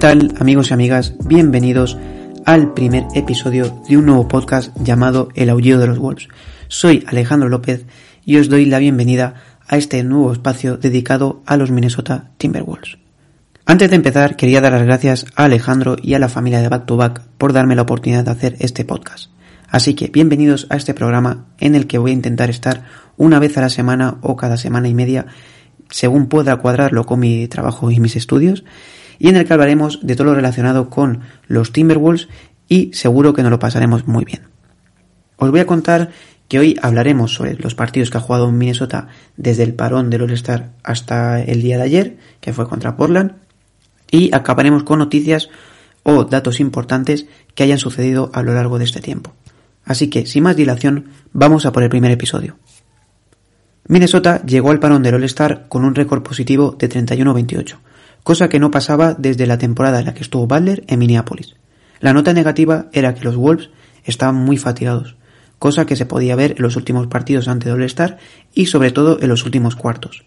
¿Qué tal amigos y amigas? Bienvenidos al primer episodio de un nuevo podcast llamado El Aullido de los Wolves. Soy Alejandro López y os doy la bienvenida a este nuevo espacio dedicado a los Minnesota Timberwolves. Antes de empezar, quería dar las gracias a Alejandro y a la familia de Back to Back por darme la oportunidad de hacer este podcast. Así que bienvenidos a este programa en el que voy a intentar estar una vez a la semana o cada semana y media, según pueda cuadrarlo con mi trabajo y mis estudios, y en el que hablaremos de todo lo relacionado con los Timberwolves y seguro que nos lo pasaremos muy bien. Os voy a contar que hoy hablaremos sobre los partidos que ha jugado Minnesota desde el parón del All-Star hasta el día de ayer, que fue contra Portland, y acabaremos con noticias o datos importantes que hayan sucedido a lo largo de este tiempo. Así que, sin más dilación, vamos a por el primer episodio. Minnesota llegó al parón del All-Star con un récord positivo de 31-28, cosa que no pasaba desde la temporada en la que estuvo Butler en Minneapolis. La nota negativa era que los Wolves estaban muy fatigados, cosa que se podía ver en los últimos partidos ante All-Star y sobre todo en los últimos cuartos.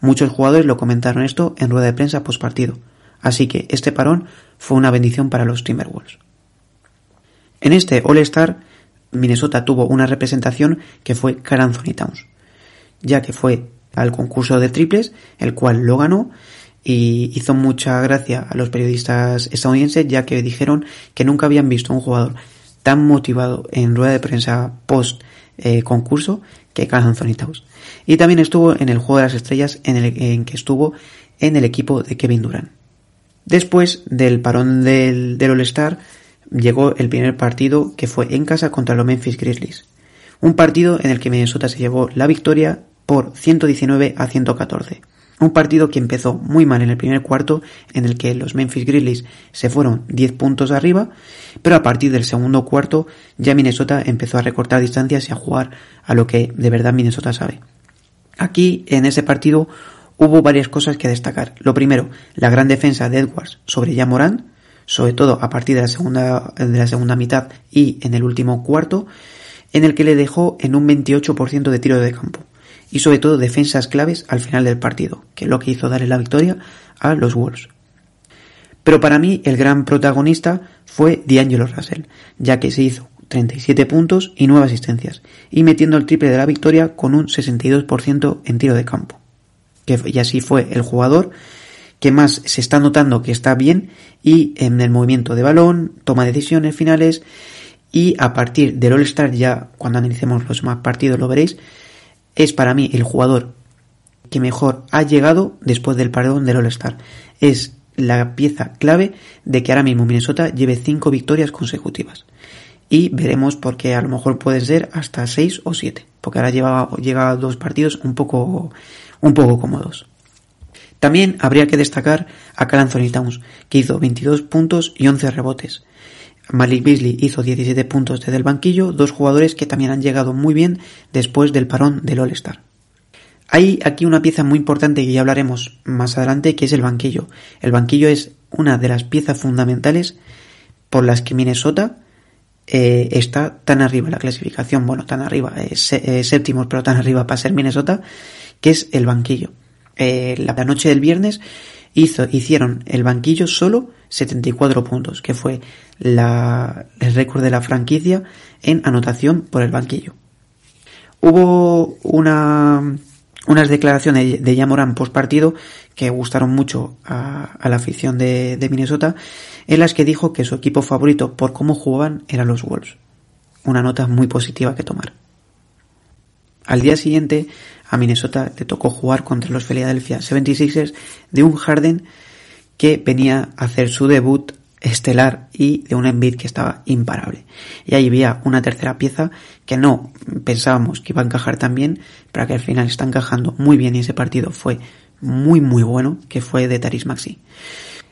Muchos jugadores lo comentaron esto en rueda de prensa post partido, así que este parón fue una bendición para los Timberwolves. En este All-Star Minnesota tuvo una representación que fue Carl Towns, ya que fue al concurso de triples, el cual lo ganó y hizo mucha gracia a los periodistas estadounidenses, ya que dijeron que nunca habían visto un jugador tan motivado en rueda de prensa post eh, concurso que Carl Anthony Towns. Y también estuvo en el Juego de las Estrellas en el que estuvo en el equipo de Kevin Durant. Después del parón del, del All-Star, llegó el primer partido que fue en casa contra los Memphis Grizzlies. Un partido en el que Minnesota se llevó la victoria por 119 a 114. Un partido que empezó muy mal en el primer cuarto, en el que los Memphis Grizzlies se fueron 10 puntos arriba, pero a partir del segundo cuarto ya Minnesota empezó a recortar distancias y a jugar a lo que de verdad Minnesota sabe. Aquí, en ese partido, hubo varias cosas que destacar. Lo primero, la gran defensa de Edwards sobre Jamoran, sobre todo a partir de la segunda, de la segunda mitad y en el último cuarto, en el que le dejó en un 28% de tiro de campo. Y sobre todo defensas claves al final del partido, que es lo que hizo darle la victoria a los Wolves. Pero para mí el gran protagonista fue D'Angelo Russell, ya que se hizo 37 puntos y 9 asistencias, y metiendo el triple de la victoria con un 62% en tiro de campo. Y así fue el jugador que más se está notando que está bien y en el movimiento de balón, toma decisiones finales y a partir del All-Star ya cuando analicemos los más partidos lo veréis, es para mí el jugador que mejor ha llegado después del parón del All-Star. Es la pieza clave de que ahora mismo Minnesota lleve cinco victorias consecutivas. Y veremos porque a lo mejor pueden ser hasta seis o siete, porque ahora llega dos partidos un poco, un poco cómodos. También habría que destacar a Cal Anthony Towns, que hizo 22 puntos y 11 rebotes. Malik Beasley hizo 17 puntos desde el banquillo, dos jugadores que también han llegado muy bien después del parón del All-Star. Hay aquí una pieza muy importante que ya hablaremos más adelante, que es el banquillo. El banquillo es una de las piezas fundamentales por las que Minnesota eh, está tan arriba en la clasificación, bueno, tan arriba, eh, séptimos, pero tan arriba para ser Minnesota, que es el banquillo. Eh, la noche del viernes hizo, hicieron el banquillo solo 74 puntos, que fue el récord de la franquicia en anotación por el banquillo. Hubo una, unas declaraciones de Yamoran post partido que gustaron mucho a, la afición de, de, Minnesota, en las que dijo que su equipo favorito por cómo jugaban eran los Wolves. Una nota muy positiva que tomar. Al día siguiente, a Minnesota le tocó jugar contra los Philadelphia 76ers de un Harden que venía a hacer su debut estelar y de un Embiid que estaba imparable. Y ahí había una tercera pieza que no pensábamos que iba a encajar tan bien, pero que al final está encajando muy bien y ese partido fue muy muy bueno, que fue de Taris Maxi.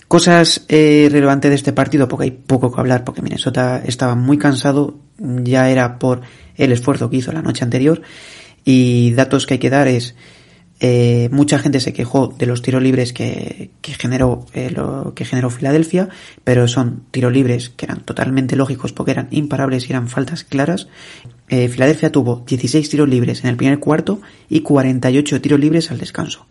Cosas eh, relevantes de este partido, porque hay poco que hablar, porque Minnesota estaba muy cansado, ya era por el esfuerzo que hizo la noche anterior, y datos que hay que dar es, eh, mucha gente se quejó de los tiros libres que, que generó eh, lo que generó Filadelfia, pero son tiros libres que eran totalmente lógicos porque eran imparables y eran faltas claras. Eh, Filadelfia tuvo 16 tiros libres en el primer cuarto y 48 tiros libres al descanso.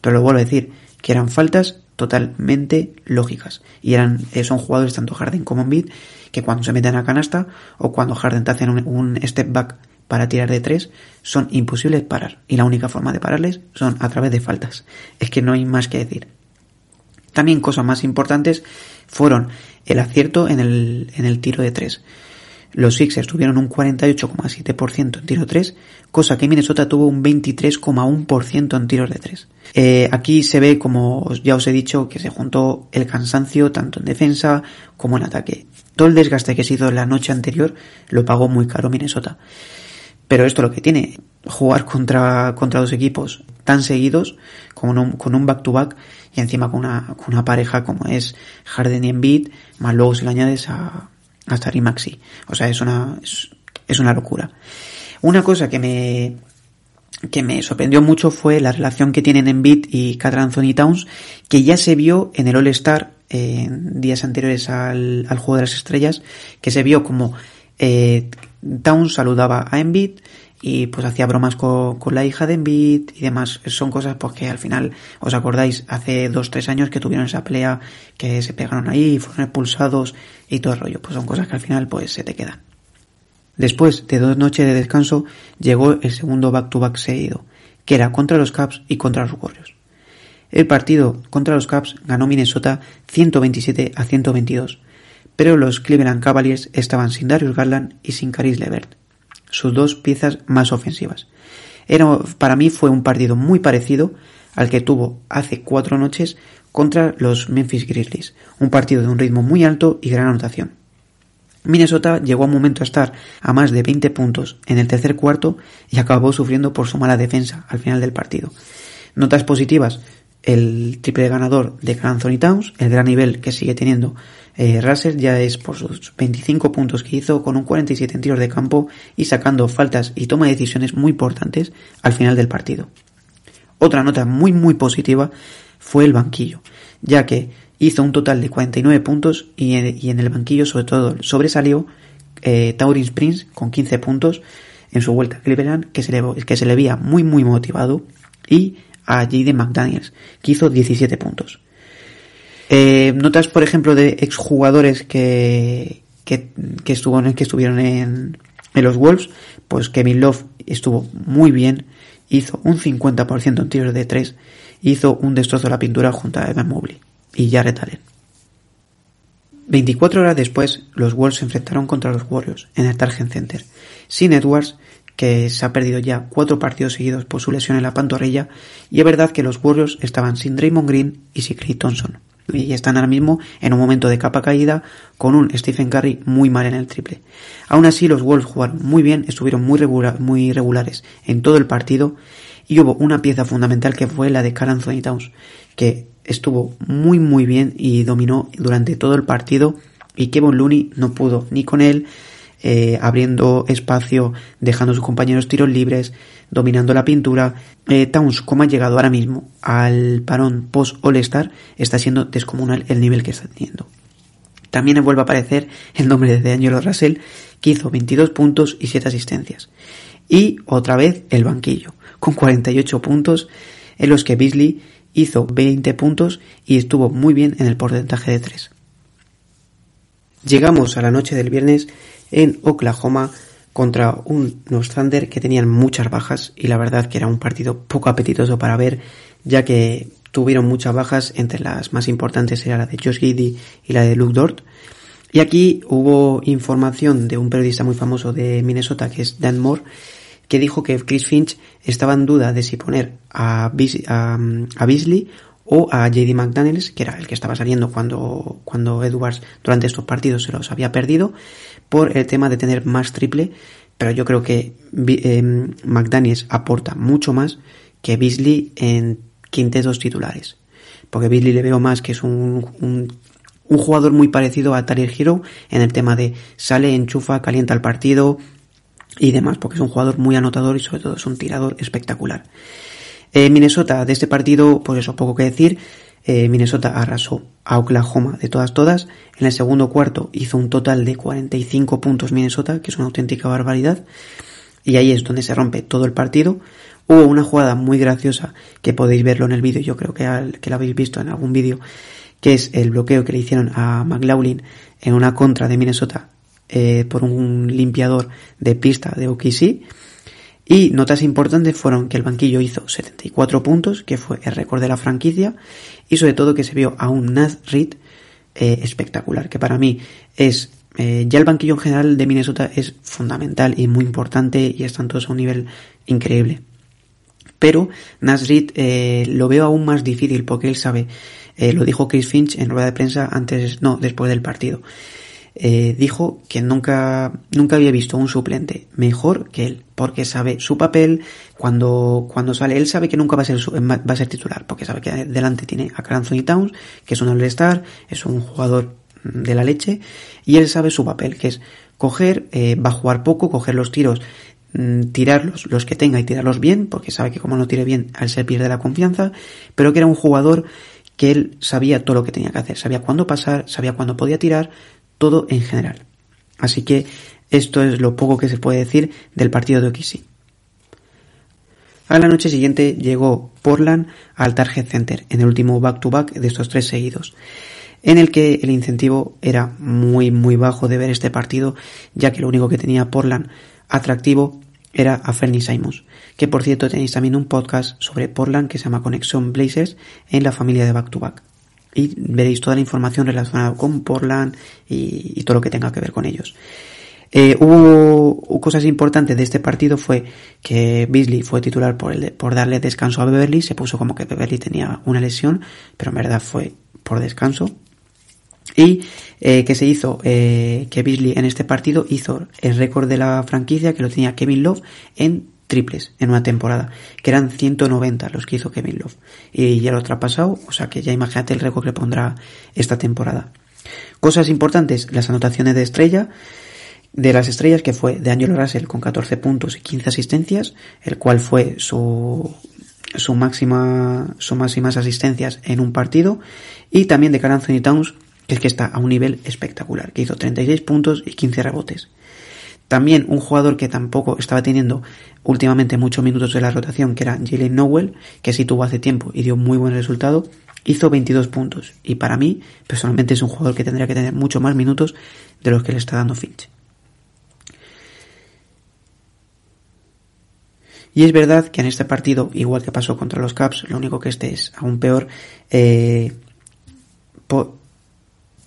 Pero lo vuelvo a decir, que eran faltas totalmente lógicas. Y eran, eh, son jugadores tanto Harden como Embiid que cuando se meten a canasta o cuando Harden te hacen un, step back para tirar de tres, son imposibles parar. Y la única forma de pararles son a través de faltas. Es que no hay más que decir. También cosas más importantes fueron el acierto en el, en el tiro de tres. Los Sixers tuvieron un 48,7% en tiro 3, cosa que Minnesota tuvo un 23,1% en tiros de 3. Eh, aquí se ve, como ya os he dicho, que se juntó el cansancio tanto en defensa como en ataque. Todo el desgaste que se hizo la noche anterior lo pagó muy caro Minnesota. Pero esto lo que tiene, jugar contra, contra dos equipos tan seguidos, con un, con un back-to-back, y encima con una, con una pareja como es Harden y Embiid, más luego se le añades a, hasta Rimaxi. O sea, es una, es, una locura. Una cosa que me, que me sorprendió mucho fue la relación que tienen en Beat y Catherine Anthony Towns, que ya se vio en el All-Star en días anteriores al, al, Juego de las Estrellas, que se vio como eh, Towns saludaba a Embiid y pues hacía bromas con, la hija de Embiid y demás. Son cosas pues que al final, os acordáis, hace dos, tres años que tuvieron esa pelea, que se pegaron ahí, fueron expulsados y todo el rollo. Pues son cosas que al final pues se te quedan. Después de dos noches de descanso, llegó el segundo back-to-back seguido, que era contra los Caps y contra los Warriors. El partido contra los Caps ganó Minnesota 127 a 122, pero los Cleveland Cavaliers estaban sin Darius Garland y sin Caris LeVert sus dos piezas más ofensivas. Era, para mí fue un partido muy parecido al que tuvo hace cuatro noches contra los Memphis Grizzlies, un partido de un ritmo muy alto y gran anotación. Minnesota llegó a un momento a estar a más de 20 puntos en el tercer cuarto y acabó sufriendo por su mala defensa al final del partido. Notas positivas, el triple ganador de Anthony Towns, el gran nivel que sigue teniendo eh, Russell ya es por sus 25 puntos que hizo con un 47 en tiros de campo y sacando faltas y toma de decisiones muy importantes al final del partido. Otra nota muy muy positiva fue el banquillo, ya que hizo un total de 49 puntos y en, el banquillo sobre todo sobresalió eh, Taurin Springs con 15 puntos en su vuelta a Cleveland que se le, que se le veía muy muy motivado y a J.D. McDaniels que hizo 17 puntos. Eh, notas, por ejemplo, de exjugadores que, que, que, estuvo, que estuvieron en, en los Wolves, pues Kevin Love estuvo muy bien, hizo un 50% en tiros de 3, hizo un destrozo de la pintura junto a Evan Mobley y Jared Allen. 24 horas después, los Wolves se enfrentaron contra los Warriors en el Target Center, sin Edwards, que se ha perdido ya cuatro partidos seguidos por su lesión en la pantorrilla, y es verdad que los Warriors estaban sin Draymond Green y sin Clay Thompson y están ahora mismo en un momento de capa caída con un Stephen Curry muy mal en el triple. Aún así los Wolves jugaron muy bien, estuvieron muy, muy regulares en todo el partido y hubo una pieza fundamental que fue la de Carl Anthony Towns que estuvo muy muy bien y dominó durante todo el partido y Kevin Looney no pudo ni con él eh, abriendo espacio, dejando a sus compañeros tiros libres, dominando la pintura. Eh, Towns, como ha llegado ahora mismo al parón post All-Star, está siendo descomunal el nivel que está teniendo. También vuelve a aparecer el nombre de Angelo Russell, que hizo 22 puntos y 7 asistencias. Y otra vez el banquillo, con 48 puntos, en los que Beasley hizo 20 puntos y estuvo muy bien en el porcentaje de 3. Llegamos a la noche del viernes en Oklahoma contra unos Thunder que tenían muchas bajas y la verdad que era un partido poco apetitoso para ver ya que tuvieron muchas bajas. Entre las más importantes era la de Josh Giddy y la de Luke Dort. Y aquí hubo información de un periodista muy famoso de Minnesota que es Dan Moore que dijo que Chris Finch estaba en duda de si poner a, a Beasley o a JD McDaniels, que era el que estaba saliendo cuando, cuando Edwards durante estos partidos se los había perdido, por el tema de tener más triple, pero yo creo que eh, McDaniels aporta mucho más que Beasley en quintetos titulares. Porque Beasley le veo más que es un, un, un jugador muy parecido a Tyler Hero en el tema de sale, enchufa, calienta el partido y demás, porque es un jugador muy anotador y sobre todo es un tirador espectacular. Eh, Minnesota, de este partido, pues eso, poco que decir. Eh, Minnesota arrasó a Oklahoma de todas todas. En el segundo cuarto hizo un total de 45 puntos Minnesota, que es una auténtica barbaridad. y ahí es donde se rompe todo el partido. Hubo una jugada muy graciosa que podéis verlo en el vídeo, yo creo que, que lo habéis visto en algún vídeo, que es el bloqueo que le hicieron a McLaughlin en una contra de Minnesota eh, por un limpiador de pista de OKC. Y notas importantes fueron que el banquillo hizo 74 puntos, que fue el récord de la franquicia, y sobre todo que se vio a un Naz eh, espectacular, que para mí es eh, ya el banquillo en general de Minnesota es fundamental y muy importante y están todos a un nivel increíble. Pero Nasrid eh, lo veo aún más difícil porque él sabe, eh, lo dijo Chris Finch en rueda de prensa antes, no, después del partido. Eh, dijo que nunca, nunca había visto un suplente mejor que él, porque sabe su papel cuando, cuando sale. Él sabe que nunca va a ser, va a ser titular, porque sabe que delante tiene a Anthony Towns, que es un all-star, es un jugador de la leche, y él sabe su papel, que es coger, eh, va a jugar poco, coger los tiros Mm, tirarlos los que tenga y tirarlos bien, porque sabe que como no tire bien, al ser pierde la confianza, pero que era un jugador que él sabía todo lo que tenía que hacer, sabía cuándo pasar, sabía cuándo podía tirar, todo en general. Así que esto es lo poco que se puede decir del partido de Okisi. A la noche siguiente llegó Portland al Target Center en el último back-to-back -back de estos tres seguidos, en el que el incentivo era muy muy bajo de ver este partido, ya que lo único que tenía Portland atractivo era a Fernie Simons, que por cierto tenéis también un podcast sobre Portland que se llama Conexión Blazers en la familia de Back to Back. Y veréis toda la información relacionada con Portland y, todo lo que tenga que ver con ellos. Eh, hubo cosas importantes de este partido fue que Beasley fue titular por, el, por darle descanso a Beverly, se puso como que Beverly tenía una lesión, pero en verdad fue por descanso, y eh, que se hizo eh, que Beasley en este partido hizo el récord de la franquicia que lo tenía Kevin Love en triples en una temporada, que eran 190 los que hizo Kevin Love. Y ya lo ha traspasado, o sea que ya imagínate el récord que pondrá esta temporada. Cosas importantes, las anotaciones de estrella, de las estrellas que fue de Angelo Russell con 14 puntos y 15 asistencias, el cual fue su, su máxima, su máximas asistencias en un partido, y también de Carl Anthony Towns que es que está a un nivel espectacular, que hizo 36 puntos y 15 rebotes. También un jugador que tampoco estaba teniendo últimamente muchos minutos de la rotación, que era Jalen Nowell, que sí tuvo hace tiempo y dio muy buen resultado, hizo 22 puntos. Y para mí, personalmente, es un jugador que tendría que tener mucho más minutos de los que le está dando Finch. Y es verdad que en este partido, igual que pasó contra los Caps, lo único que este es aún peor, eh,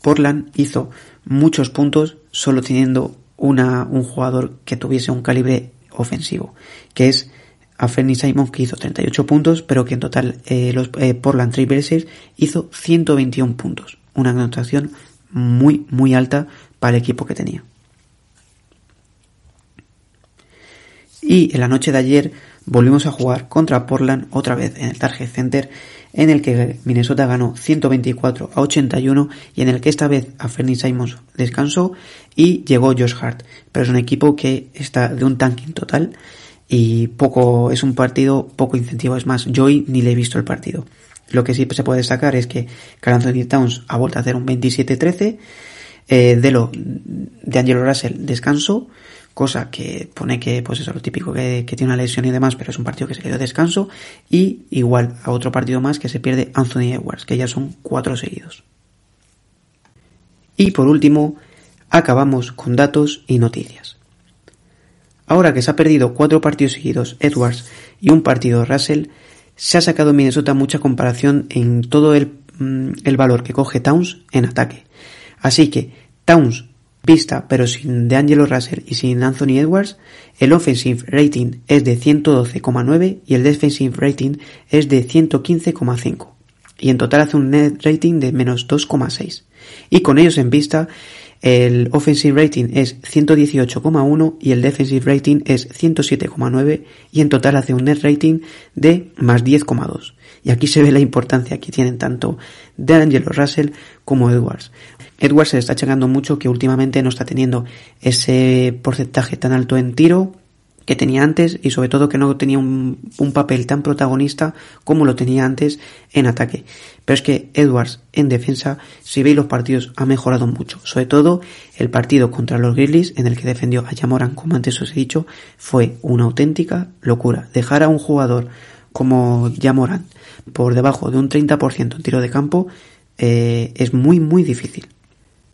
Portland hizo muchos puntos solo teniendo un jugador que tuviese un calibre ofensivo, que es a Fernie Simon que hizo 38 puntos, pero que en total eh, los eh, Portland Trailblazers hizo 121 puntos, una anotación muy muy alta para el equipo que tenía. Y en la noche de ayer volvimos a jugar contra Portland otra vez en el Target Center en el que Minnesota ganó 124 a 81 y en el que esta vez a Fernie Simons descansó y llegó Josh Hart. Pero es un equipo que está de un tanking total y poco, es un partido poco incentivo. Es más, yo hoy ni le he visto el partido. Lo que sí se puede destacar es que Carl Anthony Towns ha vuelto a hacer un 27-13, eh, de lo de Angelo Russell descanso, cosa que pone que, pues eso, lo típico que, tiene una lesión y demás, pero es un partido que se quedó de descanso, y igual a otro partido más que se pierde Anthony Edwards, que ya son cuatro seguidos. Y por último, acabamos con datos y noticias. Ahora que se ha perdido cuatro partidos seguidos Edwards y un partido Russell, se ha sacado Minnesota mucha comparación en todo el, mm, el valor que coge Towns en ataque. Así que Towns pista, pero sin DeAngelo Russell y sin Anthony Edwards, el offensive rating es de 112,9 y el defensive rating es de 115,5. Y en total hace un net rating de menos 2,6. Y con ellos en pista, el offensive rating es 118,1 y el defensive rating es 107,9 y en total hace un net rating de más 10,2. Y aquí se ve la importancia que tienen tanto DeAngelo Russell como Edwards. Edwards se está achacando mucho que últimamente no está teniendo ese porcentaje tan alto en tiro, que tenía antes y sobre todo que no tenía un, papel tan protagonista como lo tenía antes en ataque. Pero es que Edwards en defensa, si veis los partidos, ha mejorado mucho. Sobre todo el partido contra los Grizzlies, en el que defendió a Jamoran, como antes os he dicho, fue una auténtica locura. Dejar a un jugador como Jamoran por debajo de un 30% en tiro de campo eh, es muy muy difícil.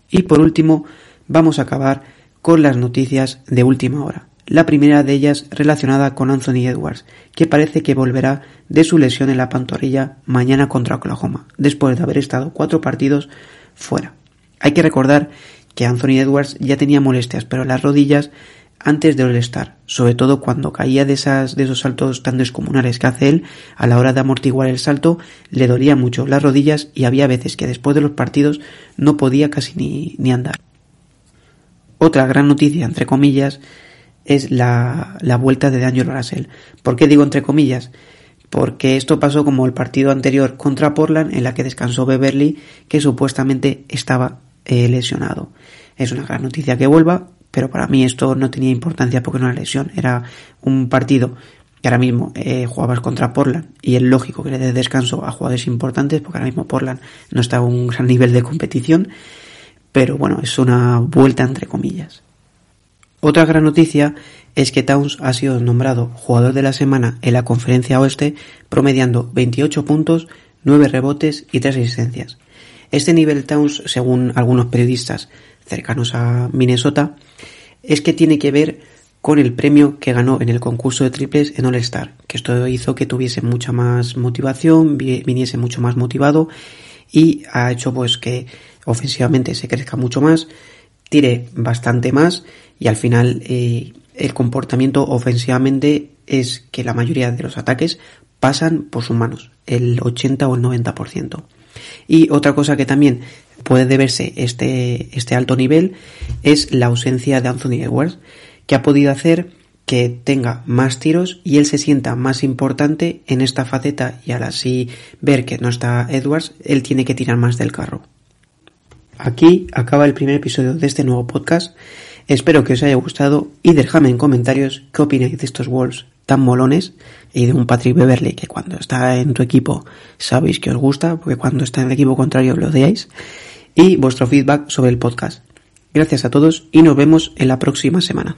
Y por último, vamos a acabar con las noticias de última hora la primera de ellas relacionada con Anthony Edwards, que parece que volverá de su lesión en la pantorrilla mañana contra Oklahoma, después de haber estado cuatro partidos fuera. Hay que recordar que Anthony Edwards ya tenía molestias, pero las rodillas antes de All-Star, sobre todo cuando caía de, esas, de esos saltos tan descomunales que hace él, a la hora de amortiguar el salto, le dolía mucho las rodillas y había veces que después de los partidos no podía casi ni, andar. Otra gran noticia, entre comillas, es la, la vuelta de Daniel Russell. ¿Por qué digo entre comillas? Porque esto pasó como el partido anterior contra Portland en la que descansó Beverly que supuestamente estaba eh, lesionado. Es una gran noticia que vuelva, pero para mí esto no tenía importancia porque no era lesión, era un partido que ahora mismo eh, jugabas contra Portland y es lógico que le dé descanso a jugadores importantes porque ahora mismo Portland no está a un gran nivel de competición, pero bueno, es una vuelta entre comillas. Otra gran noticia es que Towns ha sido nombrado jugador de la semana en la conferencia oeste, promediando 28 puntos, 9 rebotes y 3 asistencias. Este nivel Towns, según algunos periodistas cercanos a Minnesota, es que tiene que ver con el premio que ganó en el concurso de triples en All Star, que esto hizo que tuviese mucha más motivación, viniese mucho más motivado y ha hecho pues que ofensivamente se crezca mucho más, tire bastante más y al final eh, el comportamiento ofensivamente es que la mayoría de los ataques pasan por sus manos, el 80 o el 90%. Y otra cosa que también puede deberse este, este alto nivel es la ausencia de Anthony Edwards, que ha podido hacer que tenga más tiros y él se sienta más importante en esta faceta y al así ver que no está Edwards, él tiene que tirar más del carro. Aquí acaba el primer episodio de este nuevo podcast. Espero que os haya gustado y dejadme en comentarios qué opináis de estos Wolves tan molones y de un Patrick Beverly que cuando está en tu equipo sabéis que os gusta, porque cuando está en el equipo contrario lo odiáis, y vuestro feedback sobre el podcast. Gracias a todos y nos vemos en la próxima semana.